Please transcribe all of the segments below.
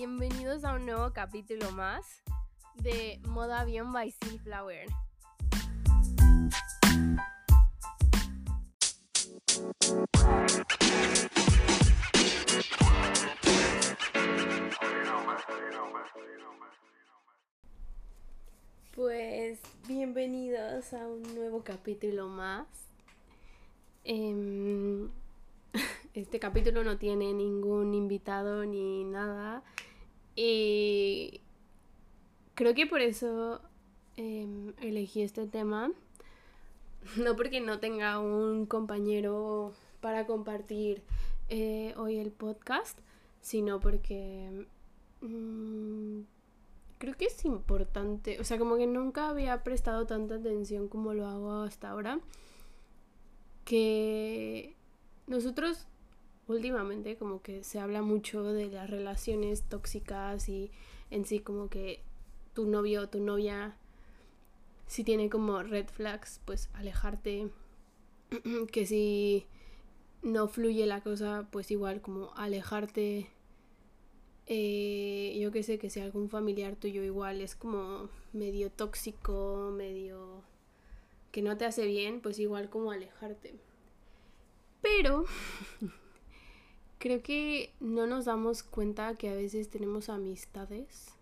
Bienvenidos a un nuevo capítulo más de Moda Avión by Flower. Pues bienvenidos a un nuevo capítulo más. Em, este capítulo no tiene ningún invitado ni nada. Y creo que por eso em, elegí este tema. No porque no tenga un compañero para compartir eh, hoy el podcast, sino porque mm, creo que es importante. O sea, como que nunca había prestado tanta atención como lo hago hasta ahora. Que nosotros últimamente como que se habla mucho de las relaciones tóxicas y en sí como que tu novio o tu novia si tiene como red flags pues alejarte que si no fluye la cosa pues igual como alejarte. Eh, yo que sé que si algún familiar tuyo igual es como medio tóxico medio que no te hace bien pues igual como alejarte. Pero creo que no nos damos cuenta que a veces tenemos amistades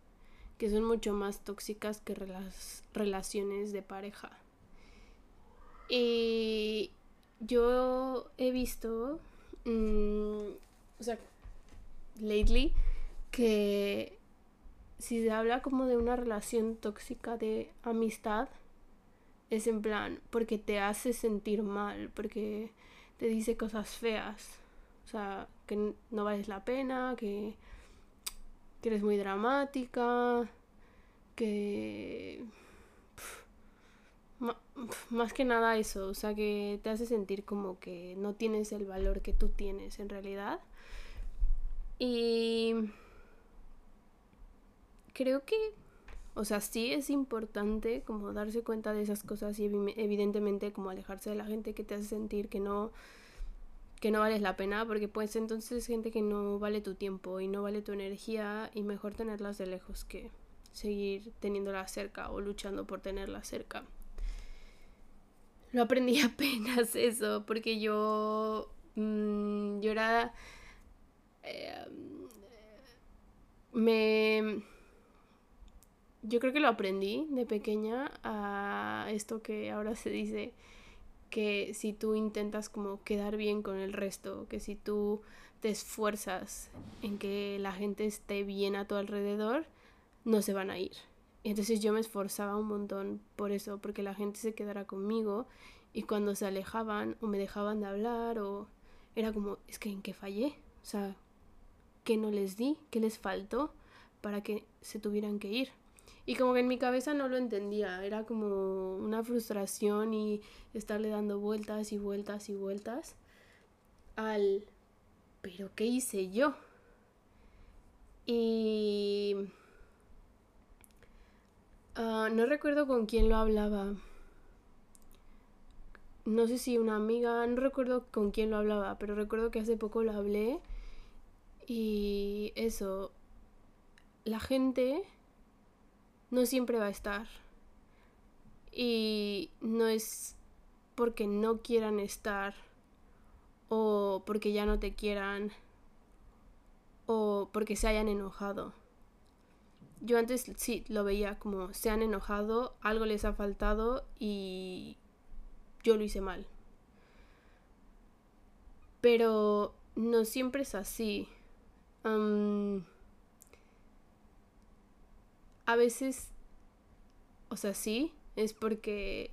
que son mucho más tóxicas que las relaciones de pareja. Y yo he visto, mm, o sea, lately, que si se habla como de una relación tóxica de amistad, es en plan, porque te hace sentir mal, porque te dice cosas feas. O sea, que no vales la pena, que, eres muy dramática, que... más que nada eso, o sea, que te hace sentir como que no tienes el valor que tú tienes en realidad. Y creo que, o sea, sí es importante como darse cuenta de esas cosas y evidentemente como alejarse de la gente que te hace sentir que no que no vales la pena, porque pues entonces gente que no vale tu tiempo y no vale tu energía y mejor tenerlas de lejos que seguir teniéndolas cerca o luchando por tenerlas cerca. Lo aprendí apenas eso, porque yo, mm, yo era... Eh, me... Yo creo que lo aprendí de pequeña a esto que ahora se dice que si tú intentas como quedar bien con el resto, que si tú te esfuerzas en que la gente esté bien a tu alrededor, no se van a ir. Entonces yo me esforzaba un montón por eso, porque la gente se quedara conmigo y cuando se alejaban o me dejaban de hablar o era como, es que en qué fallé, o sea, ¿qué no les di? ¿Qué les faltó para que se tuvieran que ir? Y como que en mi cabeza no lo entendía, era como una frustración y estarle dando vueltas y vueltas y vueltas al, pero ¿qué hice yo? Y ah, no recuerdo con quién lo hablaba. No sé si una amiga, no recuerdo con quién lo hablaba, pero recuerdo que hace poco lo hablé. Y eso, la gente no siempre va a estar. Y no es porque no quieran estar o porque ya no te quieran o porque se hayan enojado. Yo antes sí lo veía como se han enojado, algo les ha faltado y yo lo hice mal. Pero no siempre es así a veces, o sea, sí, es porque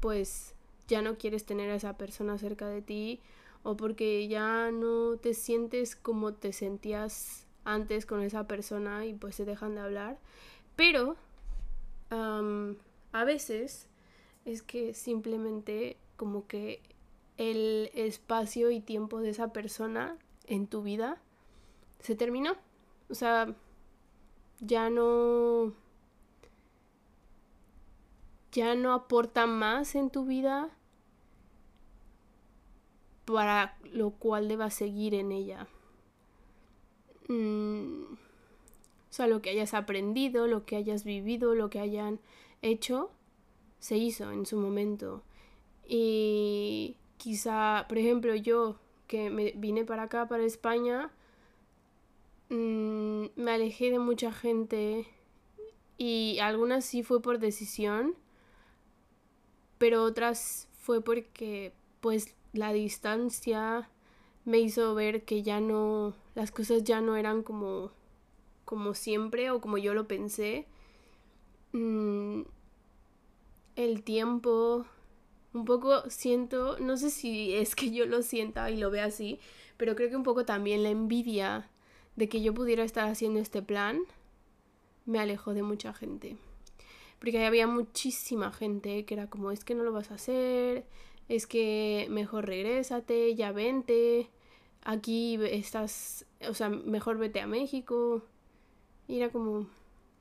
pues ya no quieres tener a esa persona cerca de ti o porque ya no te sientes como te sentías antes con esa persona y pues se dejan de hablar. Pero a veces es que simplemente como que el espacio y tiempo de esa persona en tu vida se terminó. O sea, ya no ya no aporta más en tu vida para lo cual debas seguir en ella. Mm, O sea, lo que hayas aprendido, lo que hayas vivido, lo que hayan hecho, se hizo en su momento. Y quizá, por ejemplo, yo que me vine para acá, para España, mm, me alejé de mucha gente y algunas sí fue por decisión, pero otras fue porque pues la distancia me hizo ver que ya no, las cosas ya no eran como, como siempre o como yo lo pensé. Mm, el tiempo, un poco siento, no sé si es que yo lo sienta y lo vea así, pero creo que un poco también la envidia de que yo pudiera estar haciendo este plan me alejó de mucha gente. Porque había muchísima gente que era como, es que no lo vas a hacer, es que mejor regrésate, ya vente, aquí estás, o sea, mejor vete a México. Y era como,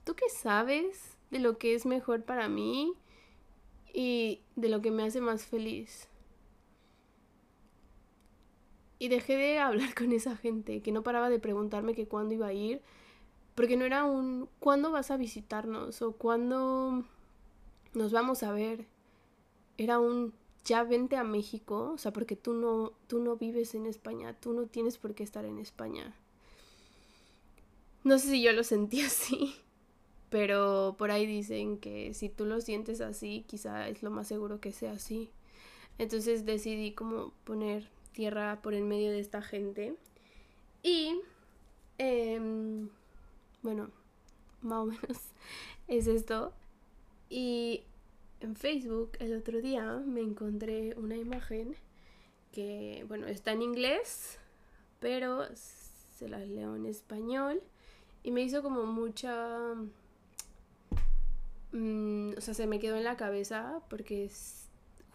¿tú qué sabes de lo que es mejor para mí y de lo que me hace más feliz? Y dejé de hablar con esa gente que no paraba de preguntarme que cuándo iba a ir, porque no era un ¿cuándo vas a visitarnos? o ¿cuándo nos vamos a ver? Era un ya vente a México, o sea, porque tú no, tú no vives en España, tú no tienes por qué estar en España. No sé si yo lo sentí así, pero por ahí dicen que si tú lo sientes así, quizá es lo más seguro que sea así. Entonces decidí como poner tierra por en medio de esta gente. Y, em, bueno, más o menos es esto. Y en Facebook el otro día me encontré una imagen que, bueno, está en inglés, pero se las leo en español y me hizo como mucha... Mm, o sea, se me quedó en la cabeza porque es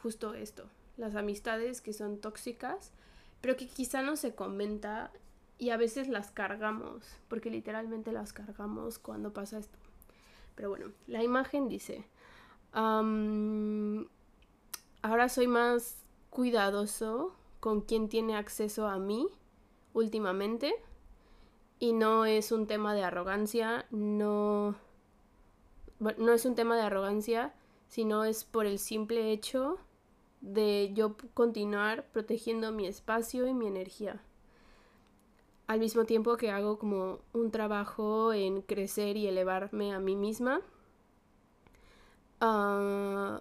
justo esto, las amistades que son tóxicas, pero que quizá no se comenta y a veces las cargamos, porque literalmente las cargamos cuando pasa esto. Pero bueno, la imagen dice, ahora soy más cuidadoso con quien tiene acceso a mí últimamente. Y no es un tema de arrogancia, no, no es un tema de arrogancia, sino es por el simple hecho de yo continuar protegiendo mi espacio y mi energía. Al mismo tiempo que hago como un trabajo en crecer y elevarme a mí misma Ah,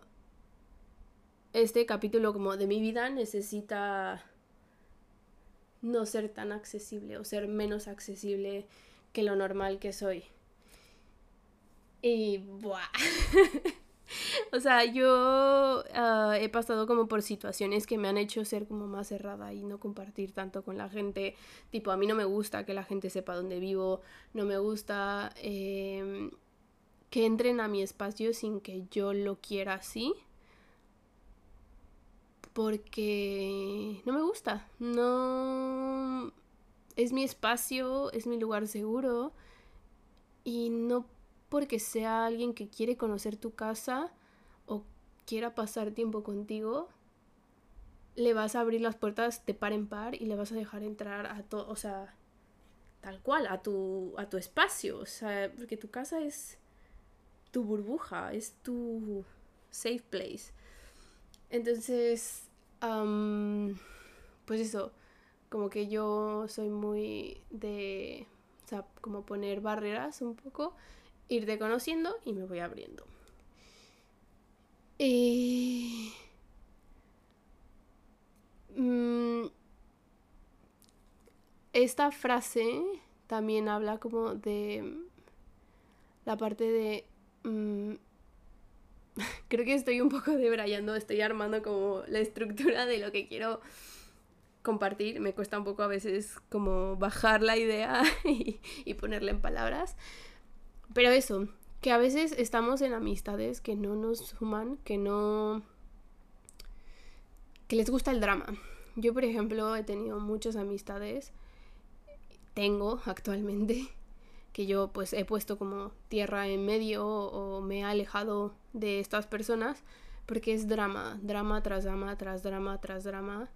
este capítulo como de mi vida necesita no ser tan accesible o ser menos accesible que lo normal que soy. Y buah. o sea, yo ah, he pasado como por situaciones que me han hecho ser como más cerrada y no compartir tanto con la gente. Tipo, a mí no me gusta que la gente sepa dónde vivo, no me gusta em, que entren a mi espacio sin que yo lo quiera así. Porque no me gusta. No... Es mi espacio, es mi lugar seguro. Y no porque sea alguien que quiere conocer tu casa o quiera pasar tiempo contigo, le vas a abrir las puertas de par en par y le vas a dejar entrar a todo, o sea, tal cual, a tu, a tu espacio. O sea, porque tu casa es tu burbuja, es tu safe place. Entonces, pues eso, como que yo soy muy de, o sea, como poner barreras un poco, irte conociendo y me voy abriendo. Y... Mm, esta frase también habla como de la parte de Mm, creo que estoy un poco debrayando, estoy armando como la estructura de lo que quiero compartir. Me cuesta un poco a veces como bajar la idea y, y ponerla en palabras. Pero eso, que a veces estamos en amistades que no nos suman, que no... que les gusta el drama. Yo, por ejemplo, he tenido muchas amistades, tengo actualmente, que yo pues he puesto como tierra en medio o, me he alejado de estas personas porque es drama, drama tras drama, tras drama, tras drama.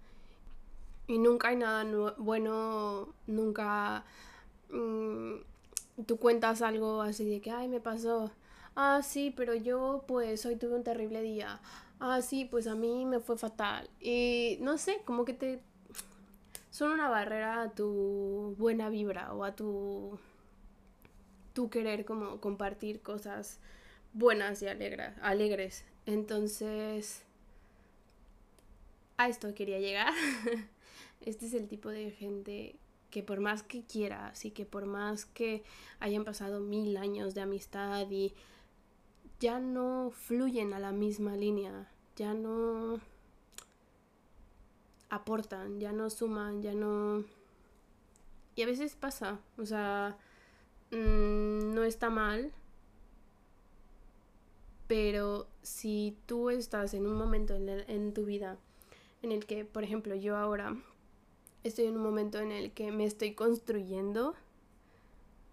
Y nunca hay nada bueno, nunca... Mm, tú cuentas algo así de que, ay, me pasó. Ah, sí, pero yo pues hoy tuve un terrible día. Ah, sí, pues a mí me fue fatal. Y no sé, como que te... Son una barrera a tu buena vibra o a tu... Tu querer como compartir cosas buenas y alegres. Entonces... A esto quería llegar. este es el tipo de gente que por más que quieras y que por más que hayan pasado mil años de amistad y ya no fluyen a la misma línea, ya no aportan, ya no suman, ya no... Y a veces pasa, o sea, mm, no está mal, pero si tú estás en un momento en, en tu vida en el que, por ejemplo, yo ahora estoy en un momento en el que me estoy construyendo,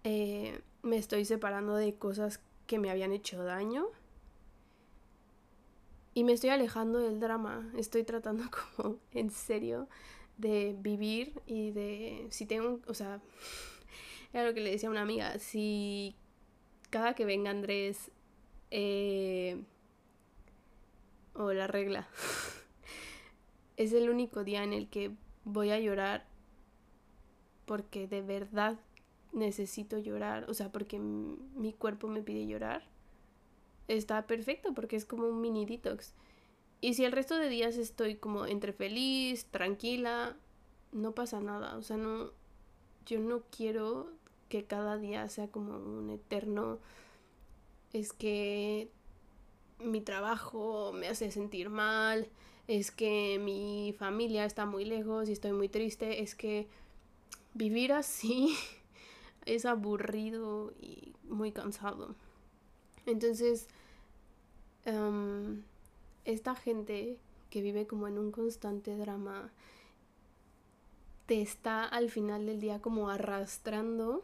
eh, me estoy separando de cosas que me habían hecho daño y me estoy alejando del drama, estoy tratando como en serio de vivir y de si tengo, o sea, era lo que le decía a una amiga, si cada que venga Andrés eh, o la regla es el único día en el que voy a llorar porque de verdad necesito llorar, o sea, porque mi cuerpo me pide llorar, está perfecto porque es como un mini detox. Y si el resto de días estoy como entre feliz, tranquila, no pasa nada, o sea, no yo no quiero que cada día sea como un eterno es que mi trabajo me hace sentir mal, es que mi familia está muy lejos y estoy muy triste, es que vivir así es aburrido y muy cansado. Entonces, em, esta gente que vive como en un constante drama, te está al final del día como arrastrando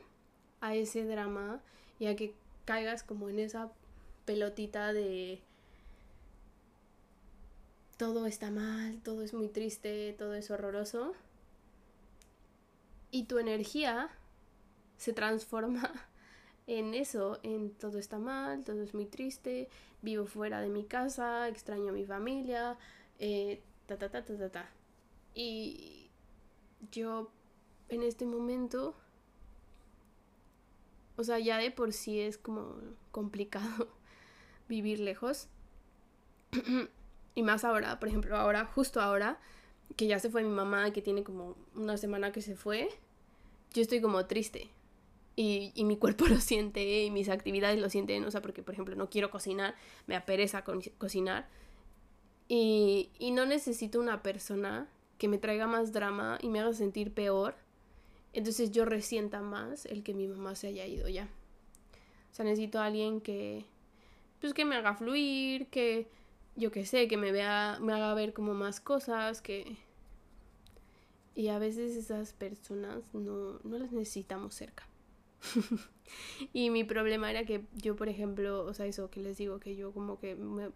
a ese drama y a que caigas como en esa pelotita de todo está mal, todo es muy triste, todo es horroroso. Y tu energía se transforma en eso, en todo está mal, todo es muy triste, vivo fuera de mi casa, extraño a mi familia, eh, ta ta ta ta ta ta. Y yo en este momento, o sea, ya de por sí es como complicado vivir lejos. Y más ahora, por ejemplo, ahora, justo ahora, que ya se fue mi mamá, que tiene como una semana que se fue, yo estoy como triste. Y, y mi cuerpo lo siente, y mis actividades lo sienten, o sea, porque, por ejemplo, no quiero cocinar, me apereza co cocinar. Y, y no necesito una persona que me traiga más drama y me haga sentir peor. Entonces yo resienta más el que mi mamá se haya ido ya. O sea, necesito a alguien que, pues que me haga fluir, que, yo que sé, que me vea, me haga ver como más cosas, que... Y a veces esas personas no, no las necesitamos cerca. y mi problema era que yo, por ejemplo, o sea, eso que les digo, que yo como que me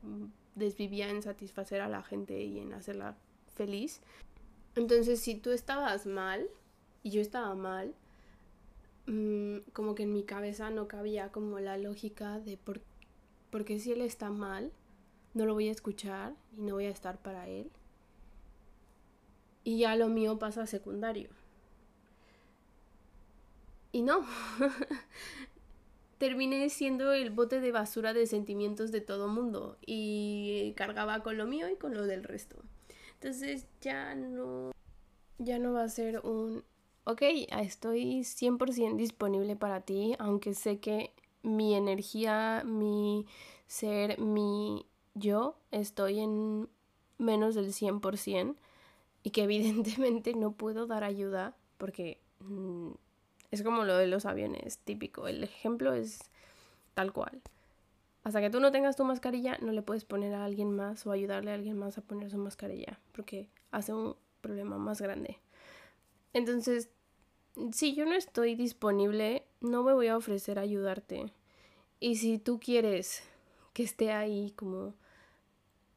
desvivía en satisfacer a la gente y en hacerla feliz. Entonces, si tú estabas mal y yo estaba mal, mm, como que en mi cabeza no cabía como la lógica de por, porque si él está mal, no lo voy a escuchar y no voy a estar para él. Y ya lo mío pasa a secundario. Y no, terminé siendo el bote de basura de sentimientos de todo mundo y cargaba con lo mío y con lo del resto. Entonces ya no, ya no va a ser un, ok, estoy 100% disponible para ti, aunque sé que mi energía, mi ser, mi yo estoy en menos del 100% y que evidentemente no puedo dar ayuda porque mm, es como lo de los aviones, típico. El ejemplo es tal cual. Hasta que tú no tengas tu mascarilla, no le puedes poner a alguien más o ayudarle a alguien más a poner su mascarilla, porque hace un problema más grande. Entonces, si yo no estoy disponible, no me voy a ofrecer a ayudarte. Y si tú quieres que esté ahí como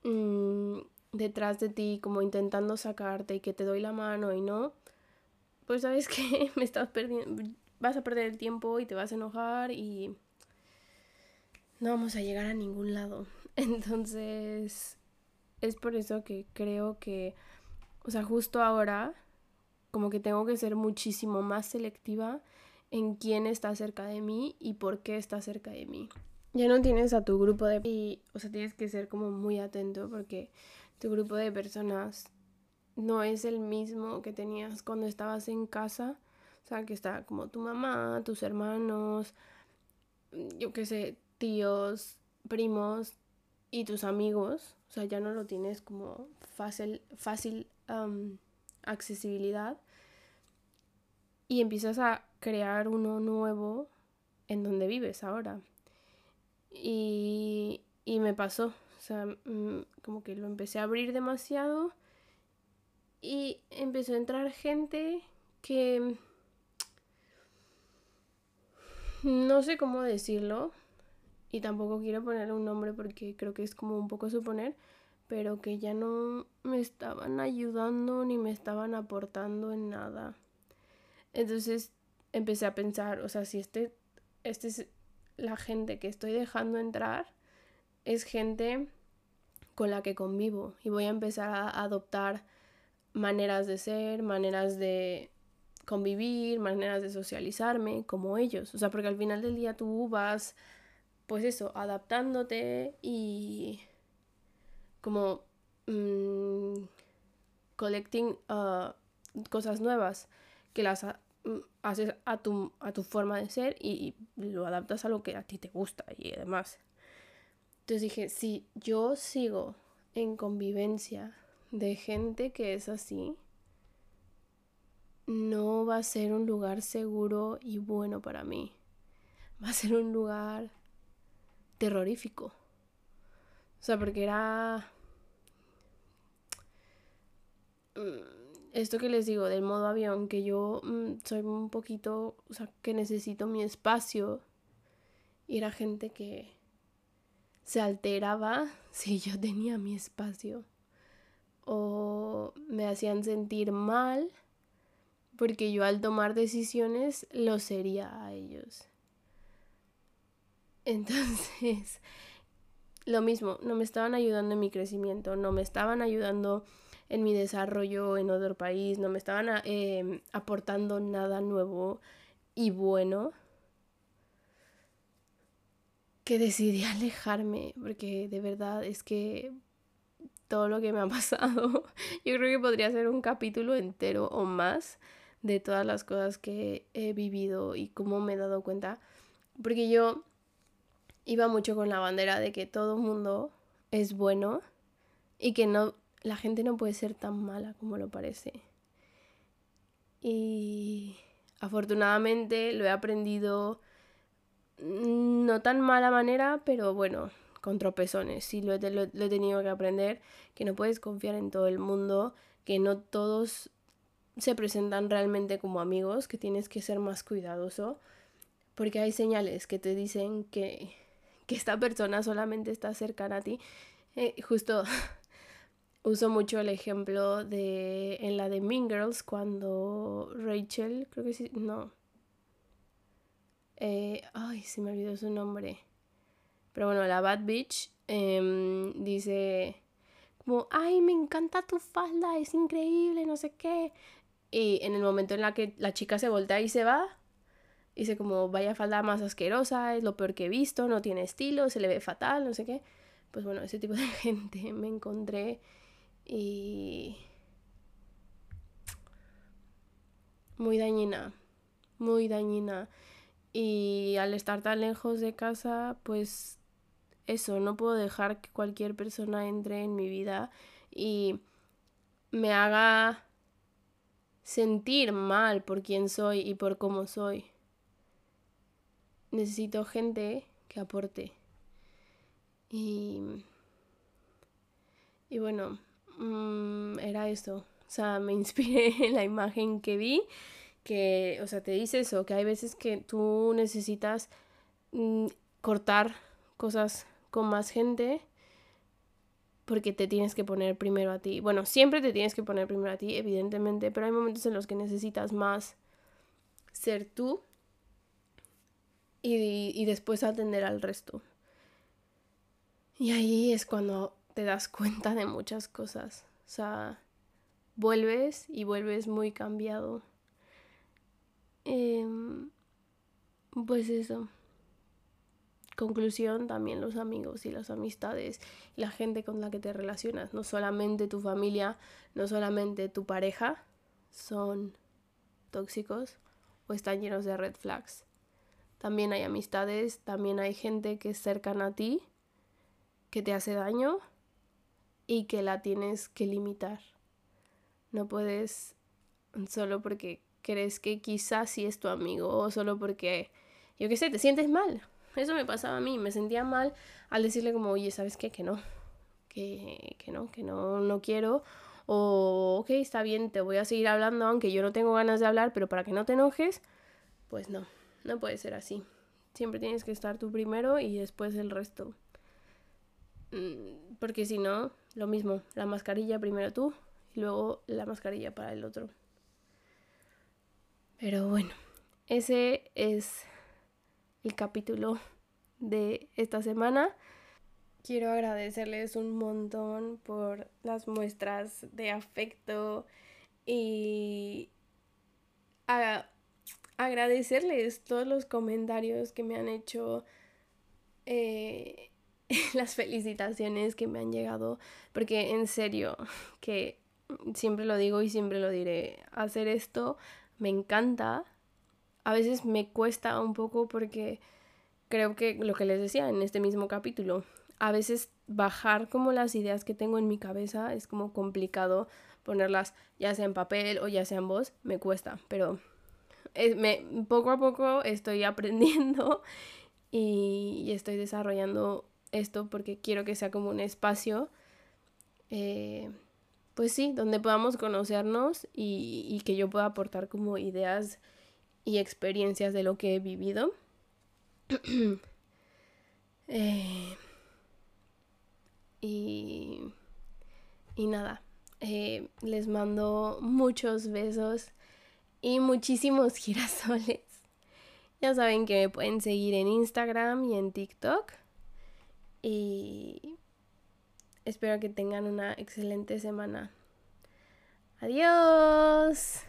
Mm, detrás de ti, como intentando sacarte y que te doy la mano y no, pues sabes que me estás perdiendo, vas a perder el tiempo y te vas a enojar y no vamos a llegar a ningún lado. Entonces, es por eso que creo que, o sea, justo ahora, como que tengo que ser muchísimo más selectiva en quién está cerca de mí y por qué está cerca de mí. Ya no tienes a tu grupo de... Y, o sea, tienes que ser como muy atento porque tu grupo de personas no es el mismo que tenías cuando estabas en casa. O sea, que está como tu mamá, tus hermanos, yo qué sé, tíos, primos y tus amigos. O sea, ya no lo tienes como fácil, fácil accesibilidad. Y empiezas a crear uno nuevo en donde vives ahora. Y, y me pasó. O sea, mm, como que lo empecé a abrir demasiado y empezó a entrar gente que no sé cómo decirlo y tampoco quiero poner un nombre porque creo que es como un poco suponer, pero que ya no me estaban ayudando ni me estaban aportando en nada. Entonces empecé a pensar, o sea, si este, este es la gente que estoy dejando entrar, es gente con la que convivo y voy a empezar a adoptar maneras de ser, maneras de convivir, maneras de socializarme como ellos. O sea, porque al final del día tú vas, pues eso, adaptándote y como mmm, collecting uh, cosas nuevas que las mm, haces a tu, a tu forma de ser y, y lo adaptas a lo que a ti te gusta y demás. Entonces dije, si yo sigo en convivencia de gente que es así, no va a ser un lugar seguro y bueno para mí. Va a ser un lugar terrorífico. O sea, porque era... Esto que les digo del modo avión, que yo mm, soy un poquito, o sea, que necesito mi espacio. Y era gente que se alteraba si yo tenía mi espacio o me hacían sentir mal porque yo al tomar decisiones lo sería a ellos. Entonces, lo mismo, no me estaban ayudando en mi crecimiento, no me estaban ayudando en mi desarrollo en otro país, no me estaban em, aportando nada nuevo y bueno que decidí alejarme porque de verdad es que todo lo que me ha pasado. Yo creo que podría ser un capítulo entero o más de todas las cosas que he vivido y cómo me he dado cuenta. Porque yo iba mucho con la bandera de que todo mundo es bueno y que no la gente no puede ser tan mala como lo parece. Y afortunadamente lo he aprendido no tan mala manera, pero bueno, con tropezones. Sí, lo he, tenido que aprender, que no puedes confiar en todo el mundo, que no todos se presentan realmente como amigos, que tienes que ser más cuidadoso, porque hay señales que te dicen que, que esta persona solamente está cercana a ti. Eh, justo uso mucho el ejemplo de en la de Mean Girls cuando Rachel, creo que sí, no. Eh, ay, se me olvidó su nombre. Pero bueno, la Bad Bitch em, dice como, ay, me encanta tu falda, es increíble, no sé qué. Y en el momento en la que la chica se voltea y se va, dice como, vaya falda más asquerosa, es lo peor que he visto, no tiene estilo, se le ve fatal, no sé qué. Pues bueno, ese tipo de gente me encontré y... Muy dañina, muy dañina. Y al estar tan lejos de casa, pues eso, no puedo dejar que cualquier persona entre en mi vida y me haga sentir mal por quién soy y por cómo soy. Necesito gente que aporte. Y, y bueno, mm, era eso. O sea, me inspiré en la imagen que vi, que, o sea, te dice eso, que hay veces que tú necesitas mm, cortar cosas con más gente porque te tienes que poner primero a ti. Bueno, siempre te tienes que poner primero a ti, evidentemente, pero hay momentos en los que necesitas más ser tú y, y después atender al resto. Y ahí es cuando te das cuenta de muchas cosas. O sea, vuelves y vuelves muy cambiado. Em, pues eso. Conclusión, también los amigos y las amistades la gente con la que te relacionas, no solamente tu familia, no solamente tu pareja, son tóxicos o están llenos de red flags. También hay amistades, también hay gente que es cercana a ti, que te hace daño y que la tienes que limitar. No puedes solo porque crees que quizás sí es tu amigo o solo porque, yo qué sé, te sientes mal. Eso me pasaba a mí, me sentía mal al decirle como, oye, ¿sabes qué? Que no, que, que no, que no, no quiero. O, ok, está bien, te voy a seguir hablando aunque yo no tengo ganas de hablar, pero para que no te enojes, pues no, no puede ser así. Siempre tienes que estar tú primero y después el resto. Mm, porque si no, lo mismo, la mascarilla primero tú y luego la mascarilla para el otro. Pero bueno, ese es el capítulo de esta semana. Quiero agradecerles un montón por las muestras de afecto y agradecerles todos los comentarios que me han hecho, eh, las felicitaciones que me han llegado, porque en serio, que siempre lo digo y siempre lo diré, hacer esto me encanta. A veces me cuesta un poco porque creo que lo que les decía en este mismo capítulo, a veces bajar como las ideas que tengo en mi cabeza es como complicado ponerlas ya sea en papel o ya sea en voz, me cuesta, pero me, poco a poco estoy aprendiendo y, estoy desarrollando esto porque quiero que sea como un espacio eh, pues sí, donde podamos conocernos y, que yo pueda aportar como ideas y experiencias de lo que he vivido. Eh, y, y nada, eh, les mando muchos besos y muchísimos girasoles. Ya saben que me pueden seguir en Instagram y en TikTok. Y Espero que tengan una excelente semana. Adiós.